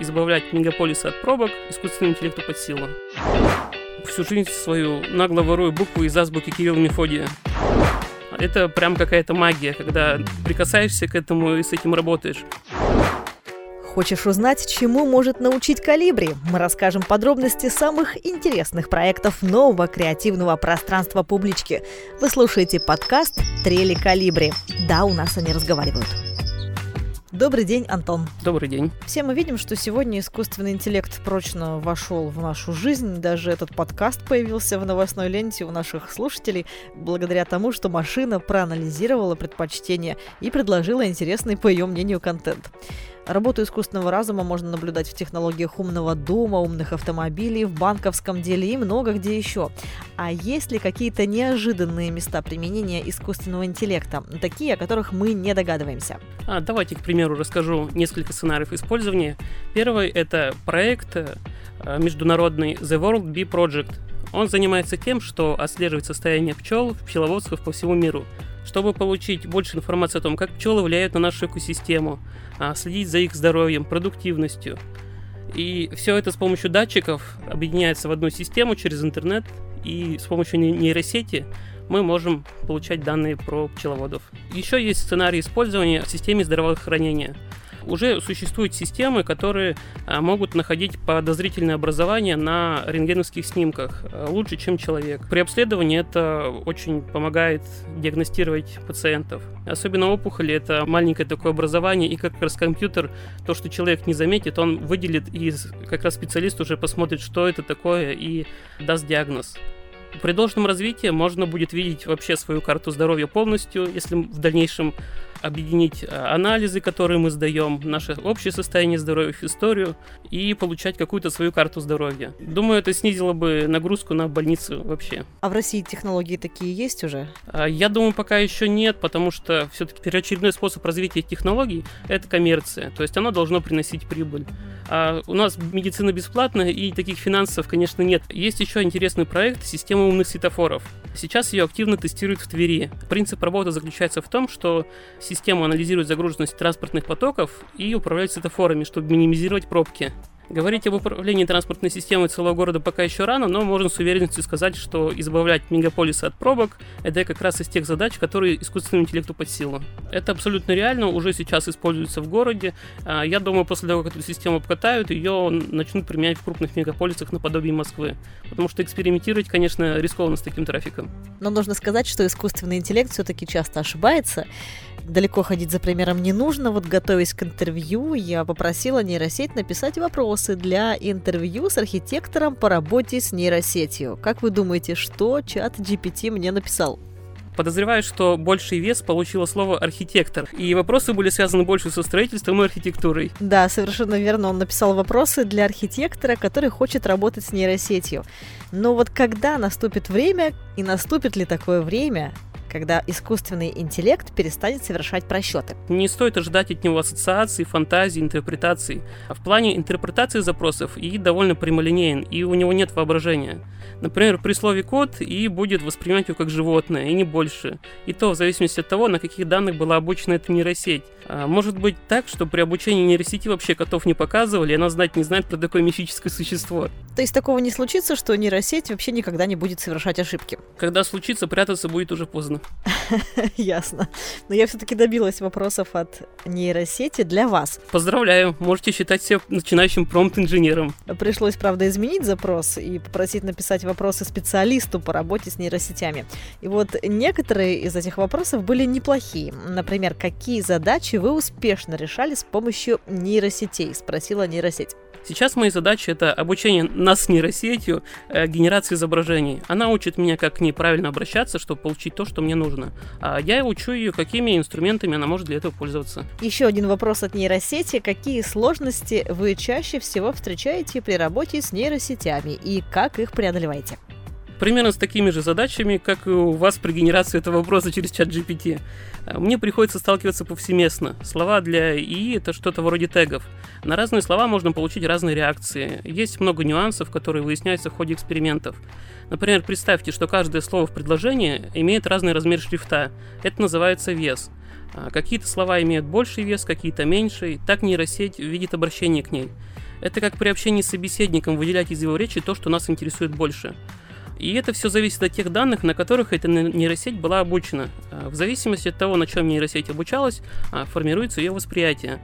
избавлять мегаполисы от пробок искусственному интеллекту под силу. Всю жизнь свою нагло ворую буквы из азбуки Кирилла Мефодия. Это прям какая-то магия, когда прикасаешься к этому и с этим работаешь. Хочешь узнать, чему может научить Калибри? Мы расскажем подробности самых интересных проектов нового креативного пространства публички. Вы слушаете подкаст «Трели Калибри». Да, у нас они разговаривают. Добрый день, Антон. Добрый день. Все мы видим, что сегодня искусственный интеллект прочно вошел в нашу жизнь. Даже этот подкаст появился в новостной ленте у наших слушателей благодаря тому, что машина проанализировала предпочтения и предложила интересный, по ее мнению, контент. Работу искусственного разума можно наблюдать в технологиях умного дома, умных автомобилей, в банковском деле и много где еще. А есть ли какие-то неожиданные места применения искусственного интеллекта, такие, о которых мы не догадываемся? А, давайте, к примеру, расскажу несколько сценариев использования. Первый — это проект э, международный The World Bee Project. Он занимается тем, что отслеживает состояние пчел, пчеловодцев по всему миру — чтобы получить больше информации о том, как пчелы влияют на нашу экосистему, а, следить за их здоровьем, продуктивностью. И все это с помощью датчиков объединяется в одну систему через интернет, и с помощью нейросети мы можем получать данные про пчеловодов. Еще есть сценарий использования в системе здравоохранения – уже существуют системы, которые а, могут находить подозрительное образование на рентгеновских снимках а, лучше, чем человек. При обследовании это очень помогает диагностировать пациентов. Особенно опухоли — это маленькое такое образование, и как раз компьютер, то, что человек не заметит, он выделит, и как раз специалист уже посмотрит, что это такое, и даст диагноз. При должном развитии можно будет видеть вообще свою карту здоровья полностью, если в дальнейшем объединить э, анализы, которые мы сдаем, наше общее состояние здоровья, в историю и получать какую-то свою карту здоровья. Думаю, это снизило бы нагрузку на больницу вообще. А в России технологии такие есть уже? А, я думаю, пока еще нет, потому что все-таки первоочередной способ развития технологий — это коммерция, то есть оно должно приносить прибыль. А у нас медицина бесплатная, и таких финансов, конечно, нет. Есть еще интересный проект «Система умных светофоров». Сейчас ее активно тестируют в Твери. Принцип работы заключается в том, что система анализирует загруженность транспортных потоков и управляет светофорами, чтобы минимизировать пробки. Говорить об управлении транспортной системой целого города пока еще рано, но можно с уверенностью сказать, что избавлять мегаполисы от пробок – это как раз из тех задач, которые искусственному интеллекту под силу. Это абсолютно реально, уже сейчас используется в городе. А, я думаю, после того, как эту систему обкатают, ее начнут применять в крупных мегаполисах наподобие Москвы. Потому что экспериментировать, конечно, рискованно с таким трафиком. Но нужно сказать, что искусственный интеллект все-таки часто ошибается далеко ходить за примером не нужно. Вот готовясь к интервью, я попросила нейросеть написать вопросы для интервью с архитектором по работе с нейросетью. Как вы думаете, что чат GPT мне написал? Подозреваю, что больший вес получило слово архитектор, и вопросы были связаны больше со строительством и архитектурой. Да, совершенно верно. Он написал вопросы для архитектора, который хочет работать с нейросетью. Но вот когда наступит время, и наступит ли такое время, когда искусственный интеллект перестанет совершать просчеты. Не стоит ожидать от него ассоциаций, фантазий, интерпретаций. А в плане интерпретации запросов и довольно прямолинеен, и у него нет воображения. Например, при слове код и будет воспринимать его как животное, и не больше. И то в зависимости от того, на каких данных была обучена эта нейросеть. А может быть так, что при обучении нейросети вообще котов не показывали, и она знать не знает про такое мифическое существо. То есть такого не случится, что нейросеть вообще никогда не будет совершать ошибки? Когда случится, прятаться будет уже поздно. Ясно. Но я все-таки добилась вопросов от нейросети для вас. Поздравляю, можете считать себя начинающим промпт-инженером. Пришлось, правда, изменить запрос и попросить написать вопросы специалисту по работе с нейросетями. И вот некоторые из этих вопросов были неплохие. Например, какие задачи вы успешно решали с помощью нейросетей? Спросила нейросеть. Сейчас мои задачи это обучение нас нейросетью, э, генерации изображений. Она учит меня, как к ней правильно обращаться, чтобы получить то, что мне нужно. А я учу ее, какими инструментами она может для этого пользоваться. Еще один вопрос от нейросети. Какие сложности вы чаще всего встречаете при работе с нейросетями и как их преодолеваете? Примерно с такими же задачами, как и у вас при генерации этого вопроса через чат GPT. А, мне приходится сталкиваться повсеместно. Слова для ИИ — это что-то вроде тегов. На разные слова можно получить разные реакции. Есть много нюансов, которые выясняются в ходе экспериментов. Например, представьте, что каждое слово в предложении имеет разный размер шрифта. Это называется вес. А, какие-то слова имеют больший вес, какие-то меньший. Так нейросеть видит обращение к ней. Это как при общении с собеседником выделять из его речи то, что нас интересует больше. И это все зависит от тех данных, на которых эта нейросеть была обучена. А, в зависимости от того, на чем нейросеть обучалась, а, формируется ее восприятие.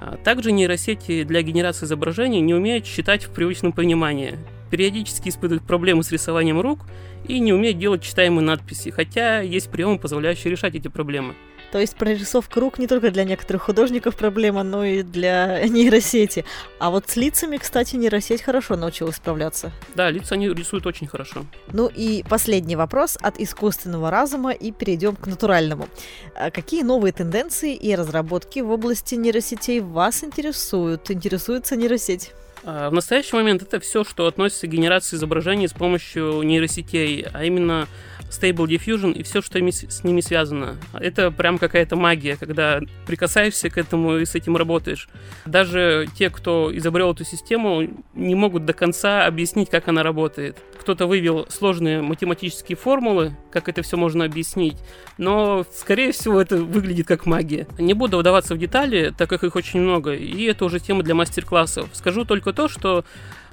А, также нейросети для генерации изображений не умеют считать в привычном понимании. Периодически испытывают проблемы с рисованием рук и не умеют делать читаемые надписи, хотя есть приемы, позволяющие решать эти проблемы. То есть прорисовка рук не только для некоторых художников проблема, но и для нейросети. А вот с лицами, кстати, нейросеть хорошо научилась справляться. Да, лица они рисуют очень хорошо. Ну и последний вопрос от искусственного разума и перейдем к натуральному. А какие новые тенденции и разработки в области нейросетей вас интересуют? Интересуется нейросеть? А, в настоящий момент это все, что относится к генерации изображений с помощью нейросетей, а именно Stable Diffusion и все, что с ними связано. Это прям какая-то магия, когда прикасаешься к этому и с этим работаешь. Даже те, кто изобрел эту систему, не могут до конца объяснить, как она работает. Кто-то вывел сложные математические формулы, как это все можно объяснить, но, скорее всего, это выглядит как магия. Не буду вдаваться в детали, так как их очень много, и это уже тема для мастер-классов. Скажу только то, что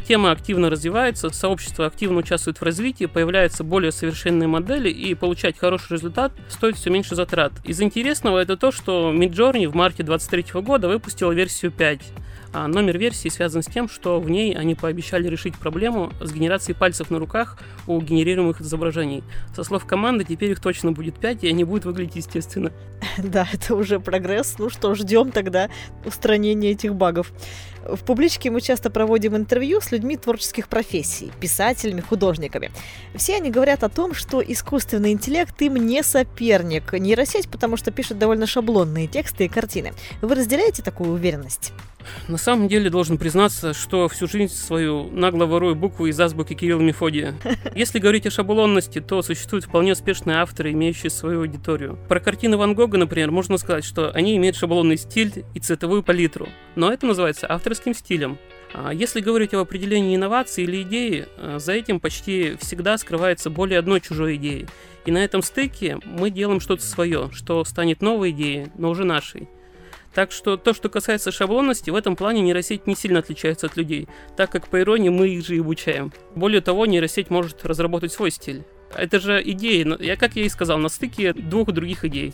Тема активно развивается, сообщество активно участвует в развитии, появляются более совершенные модели, и получать хороший результат стоит все меньше затрат. Из интересного это то, что Midjourney в марте 2023 года выпустила версию 5. А номер версии связан с тем, что в ней они пообещали решить проблему с генерацией пальцев на руках у генерируемых изображений. Со слов команды, теперь их точно будет 5, и они будут выглядеть естественно. Да, это уже прогресс. Ну что, ждем тогда устранения этих багов. В публичке мы часто проводим интервью с людьми творческих профессий, писателями, художниками. Все они говорят о том, что искусственный интеллект им не соперник, нейросеть, потому что пишет довольно шаблонные тексты и картины. Вы разделяете такую уверенность? На самом деле должен признаться, что всю жизнь свою нагло ворую буквы из азбуки Кирилла Мефодия. Если говорить о шаблонности, то существуют вполне успешные авторы, имеющие свою аудиторию. Про картины Ван Гога, например, можно сказать, что они имеют шаблонный стиль и цветовую палитру. Но это называется авторским стилем. А если говорить об определении инновации или идеи, э, за этим почти всегда скрывается более одной чужой идеи. И на этом стыке мы делаем что-то свое, что станет новой идеей, но уже нашей. Так что то, что касается шаблонности, в этом плане нейросеть не сильно отличается от людей, так как по иронии мы их же и обучаем. Более того, нейросеть может разработать свой стиль. Это же идеи, я, как я и сказал, на стыке двух других идей.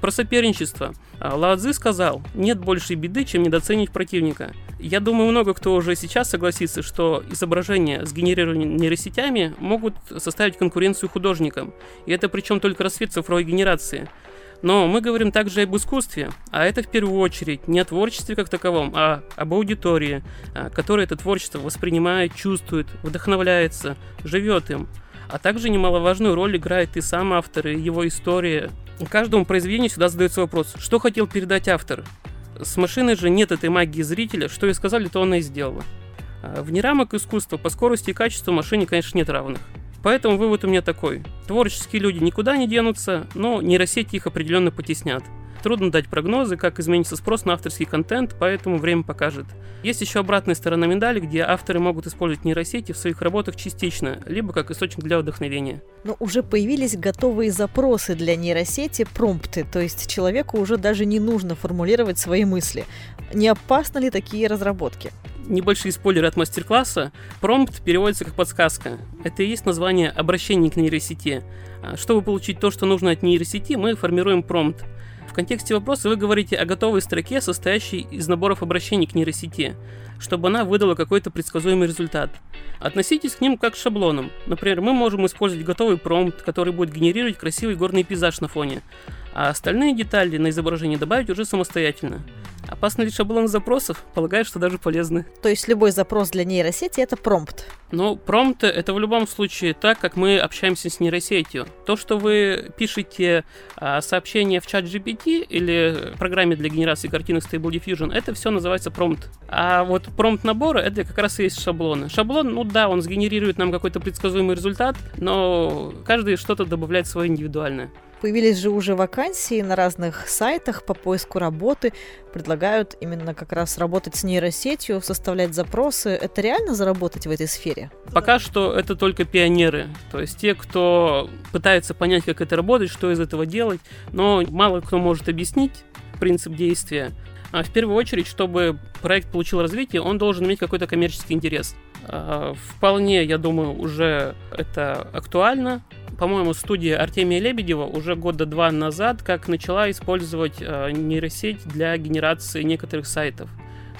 Про соперничество. А, Лаодзы сказал, нет большей беды, чем недооценить противника. Я думаю, много кто уже сейчас согласится, что изображения, сгенерированные нейросетями, могут составить конкуренцию художникам. И это причем только рассвет цифровой генерации. Но мы говорим также об искусстве, а это в первую очередь не о творчестве как таковом, а об аудитории, а, которая это творчество воспринимает, чувствует, вдохновляется, живет им. А также немаловажную роль играет и сам автор, и его история. Каждому произведению всегда задается вопрос, что хотел передать автор. С машиной же нет этой магии зрителя, что и сказали, то она и сделала. А, вне рамок искусства по скорости и качеству машине, конечно, нет равных. Поэтому вывод у меня такой. Творческие люди никуда не денутся, но нейросети их определенно потеснят. Трудно дать прогнозы, как изменится спрос на авторский контент, поэтому время покажет. Есть еще обратная сторона медали, где авторы могут использовать нейросети в своих работах частично, либо как источник для вдохновения. Но уже появились готовые запросы для нейросети, промпты, то есть человеку уже даже не нужно формулировать свои мысли. Не опасны ли такие разработки? Небольшие спойлеры от мастер-класса. Промпт переводится как подсказка. Это и есть название обращения к нейросети. А, чтобы получить то, что нужно от нейросети, мы формируем промпт. В контексте вопроса вы говорите о готовой строке, состоящей из наборов обращений к нейросети, чтобы она выдала какой-то предсказуемый результат. Относитесь к ним как к шаблонам. Например, мы можем использовать готовый промпт, который будет генерировать красивый горный пейзаж на фоне, а остальные детали на изображение добавить уже самостоятельно. Опасны ли шаблоны запросов? Полагаю, что даже полезны. То есть любой запрос для нейросети — это промпт? Ну, промпт — это в любом случае так, как мы общаемся с нейросетью. То, что вы пишете а, сообщение в чат GPT или программе для генерации картинок Stable Diffusion, это все называется промпт. А вот промпт набора — это как раз и есть шаблоны. Шаблон, ну да, он сгенерирует нам какой-то предсказуемый результат, но каждый что-то добавляет свое индивидуальное. Появились же уже вакансии на разных сайтах по поиску работы. Предлагают именно как раз работать с нейросетью, составлять запросы. Это реально заработать в этой сфере? Пока что это только пионеры. То есть те, кто пытается понять, как это работает, что из этого делать. Но мало кто может объяснить принцип действия. А в первую очередь, чтобы проект получил развитие, он должен иметь какой-то коммерческий интерес. А, вполне, я думаю, уже это актуально. По-моему, студия Артемия Лебедева уже года два назад как начала использовать а, нейросеть для генерации некоторых сайтов.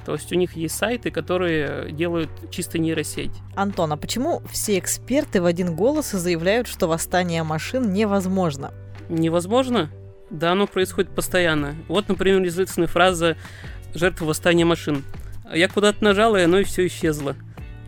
То есть у них есть сайты, которые делают чисто нейросеть. Антон, а почему все эксперты в один голос заявляют, что восстание машин невозможно? Невозможно? Да, оно происходит постоянно. Вот, например, известная фраза «жертва восстания машин». Я куда-то нажала, и оно и все исчезло.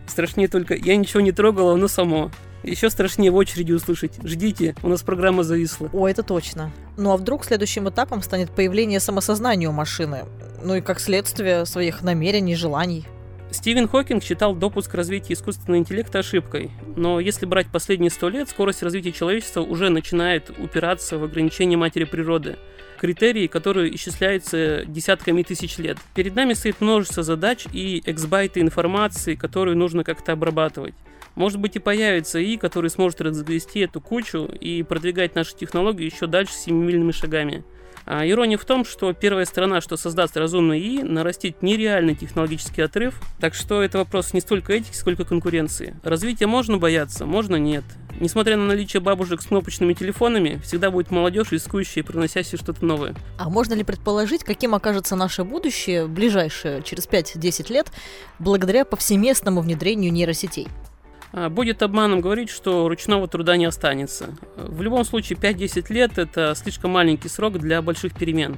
Страшнее только «я ничего не трогала, оно само». Еще страшнее в очереди услышать. Ждите, у нас программа зависла. О, это точно. Ну а вдруг следующим этапом станет появление самосознания у машины? Ну и как следствие своих намерений, желаний. Стивен Хокинг считал допуск развития искусственного интеллекта ошибкой, но если брать последние сто лет, скорость развития человечества уже начинает упираться в ограничения матери природы, критерии, которые исчисляются десятками тысяч лет. Перед нами стоит множество задач и эксбайты информации, которую нужно как-то обрабатывать. Может быть и появится ИИ, который сможет разгрести эту кучу и продвигать наши технологии еще дальше семимильными шагами. А ирония в том, что первая страна, что создаст разумный ИИ, нарастит нереальный технологический отрыв, так что это вопрос не столько этики, сколько конкуренции. Развития можно бояться, можно нет. Несмотря на наличие бабушек с кнопочными телефонами, всегда будет молодежь, рискующая и приносящая что-то новое. А можно ли предположить, каким окажется наше будущее, ближайшее, через 5-10 лет, благодаря повсеместному внедрению нейросетей? А, будет обманом говорить, что ручного труда не останется. В любом случае 5-10 лет это слишком маленький срок для больших перемен.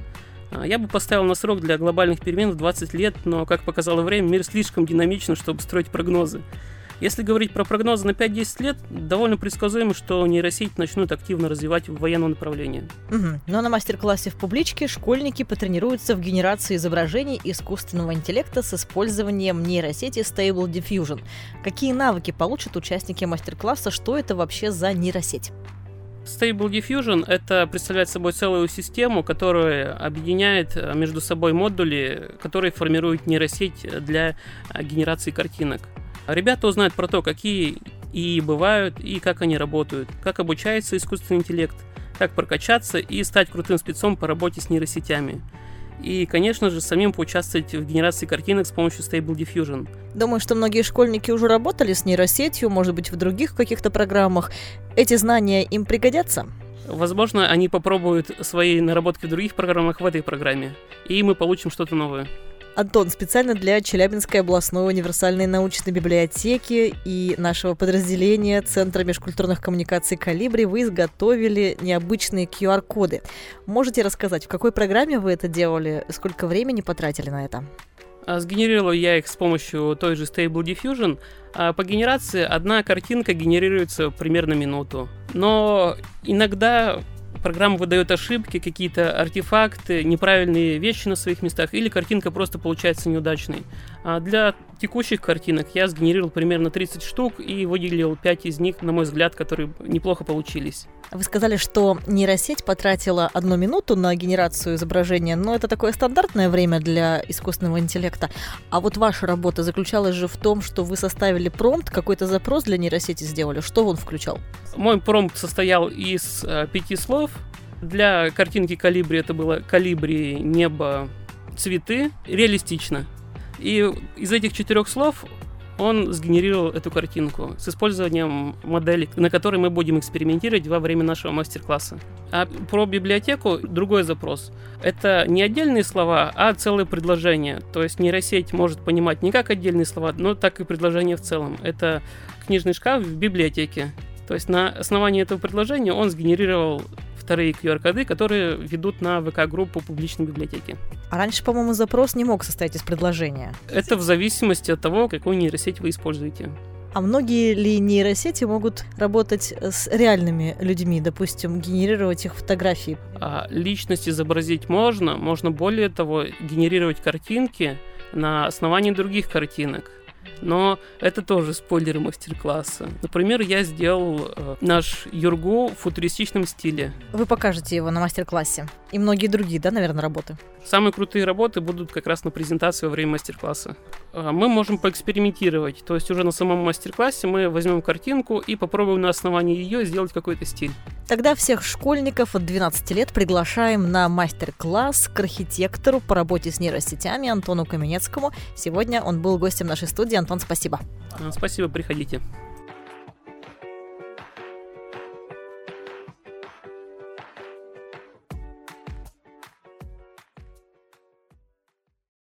А, я бы поставил на срок для глобальных перемен в 20 лет, но, как показало время, мир слишком динамичен, чтобы строить прогнозы. Если говорить про прогнозы на 5-10 лет, довольно предсказуемо, что нейросеть начнут активно развивать в военном направлении. Угу. Но на мастер-классе в публичке школьники потренируются в генерации изображений искусственного интеллекта с использованием нейросети Stable Diffusion. Какие навыки получат участники мастер-класса? Что это вообще за нейросеть? Stable Diffusion это представляет собой целую систему, которая объединяет э, между собой модули, которые формируют нейросеть для э, генерации картинок. Ребята узнают про то, какие и бывают, и как они работают, как обучается искусственный интеллект, как прокачаться и стать крутым спецом по работе с нейросетями. И, конечно же, самим поучаствовать в генерации картинок с помощью Stable Diffusion. Думаю, что многие школьники уже работали с нейросетью, может быть, в других каких-то программах. Эти знания им пригодятся? Возможно, они попробуют свои наработки в других программах в этой программе, и мы получим что-то новое. Антон, специально для Челябинской областной универсальной научной библиотеки и нашего подразделения Центра межкультурных коммуникаций «Калибри» вы изготовили необычные QR-коды. Можете рассказать, в какой программе вы это делали, сколько времени потратили на это? А, сгенерировал я их с помощью той же Stable Diffusion. А, по генерации одна картинка генерируется примерно минуту. Но иногда программа выдает ошибки, какие-то артефакты, неправильные вещи на своих местах, или картинка просто получается неудачной. А для текущих картинок я сгенерировал примерно 30 штук и выделил 5 из них, на мой взгляд, которые неплохо получились. Вы сказали, что нейросеть потратила одну минуту на генерацию изображения, но это такое стандартное время для искусственного интеллекта. А вот ваша работа заключалась же в том, что вы составили промпт, какой-то запрос для нейросети сделали. Что он включал? Мой промпт состоял из э, пяти слов. Для картинки калибри это было калибри, небо, цветы. Реалистично. И из этих четырех слов он сгенерировал эту картинку с использованием модели, на которой мы будем экспериментировать во время нашего мастер-класса. А про библиотеку другой запрос. Это не отдельные слова, а целые предложения. То есть нейросеть может понимать не как отдельные слова, но так и предложения в целом. Это книжный шкаф в библиотеке. То есть на основании этого предложения он сгенерировал вторые QR-коды, которые ведут на ВК-группу публичной библиотеки. А раньше, по-моему, запрос не мог состоять из предложения. Это в зависимости от того, какую нейросеть вы используете. А многие ли нейросети могут работать с реальными людьми, допустим, генерировать их фотографии? А личность изобразить можно, можно более того генерировать картинки на основании других картинок. Но это тоже спойлеры мастер-класса. Например, я сделал э, наш Юргу в футуристичном стиле. Вы покажете его на мастер-классе. И многие другие, да, наверное, работы? Самые крутые работы будут как раз на презентации во время мастер-класса. А, мы можем поэкспериментировать, то есть уже на самом мастер-классе мы возьмем картинку и попробуем на основании ее сделать какой-то стиль. Тогда всех школьников от 12 лет приглашаем на мастер-класс к архитектору по работе с нейросетями Антону Каменецкому. Сегодня он был гостем нашей студии. Антон, спасибо. А, спасибо, приходите.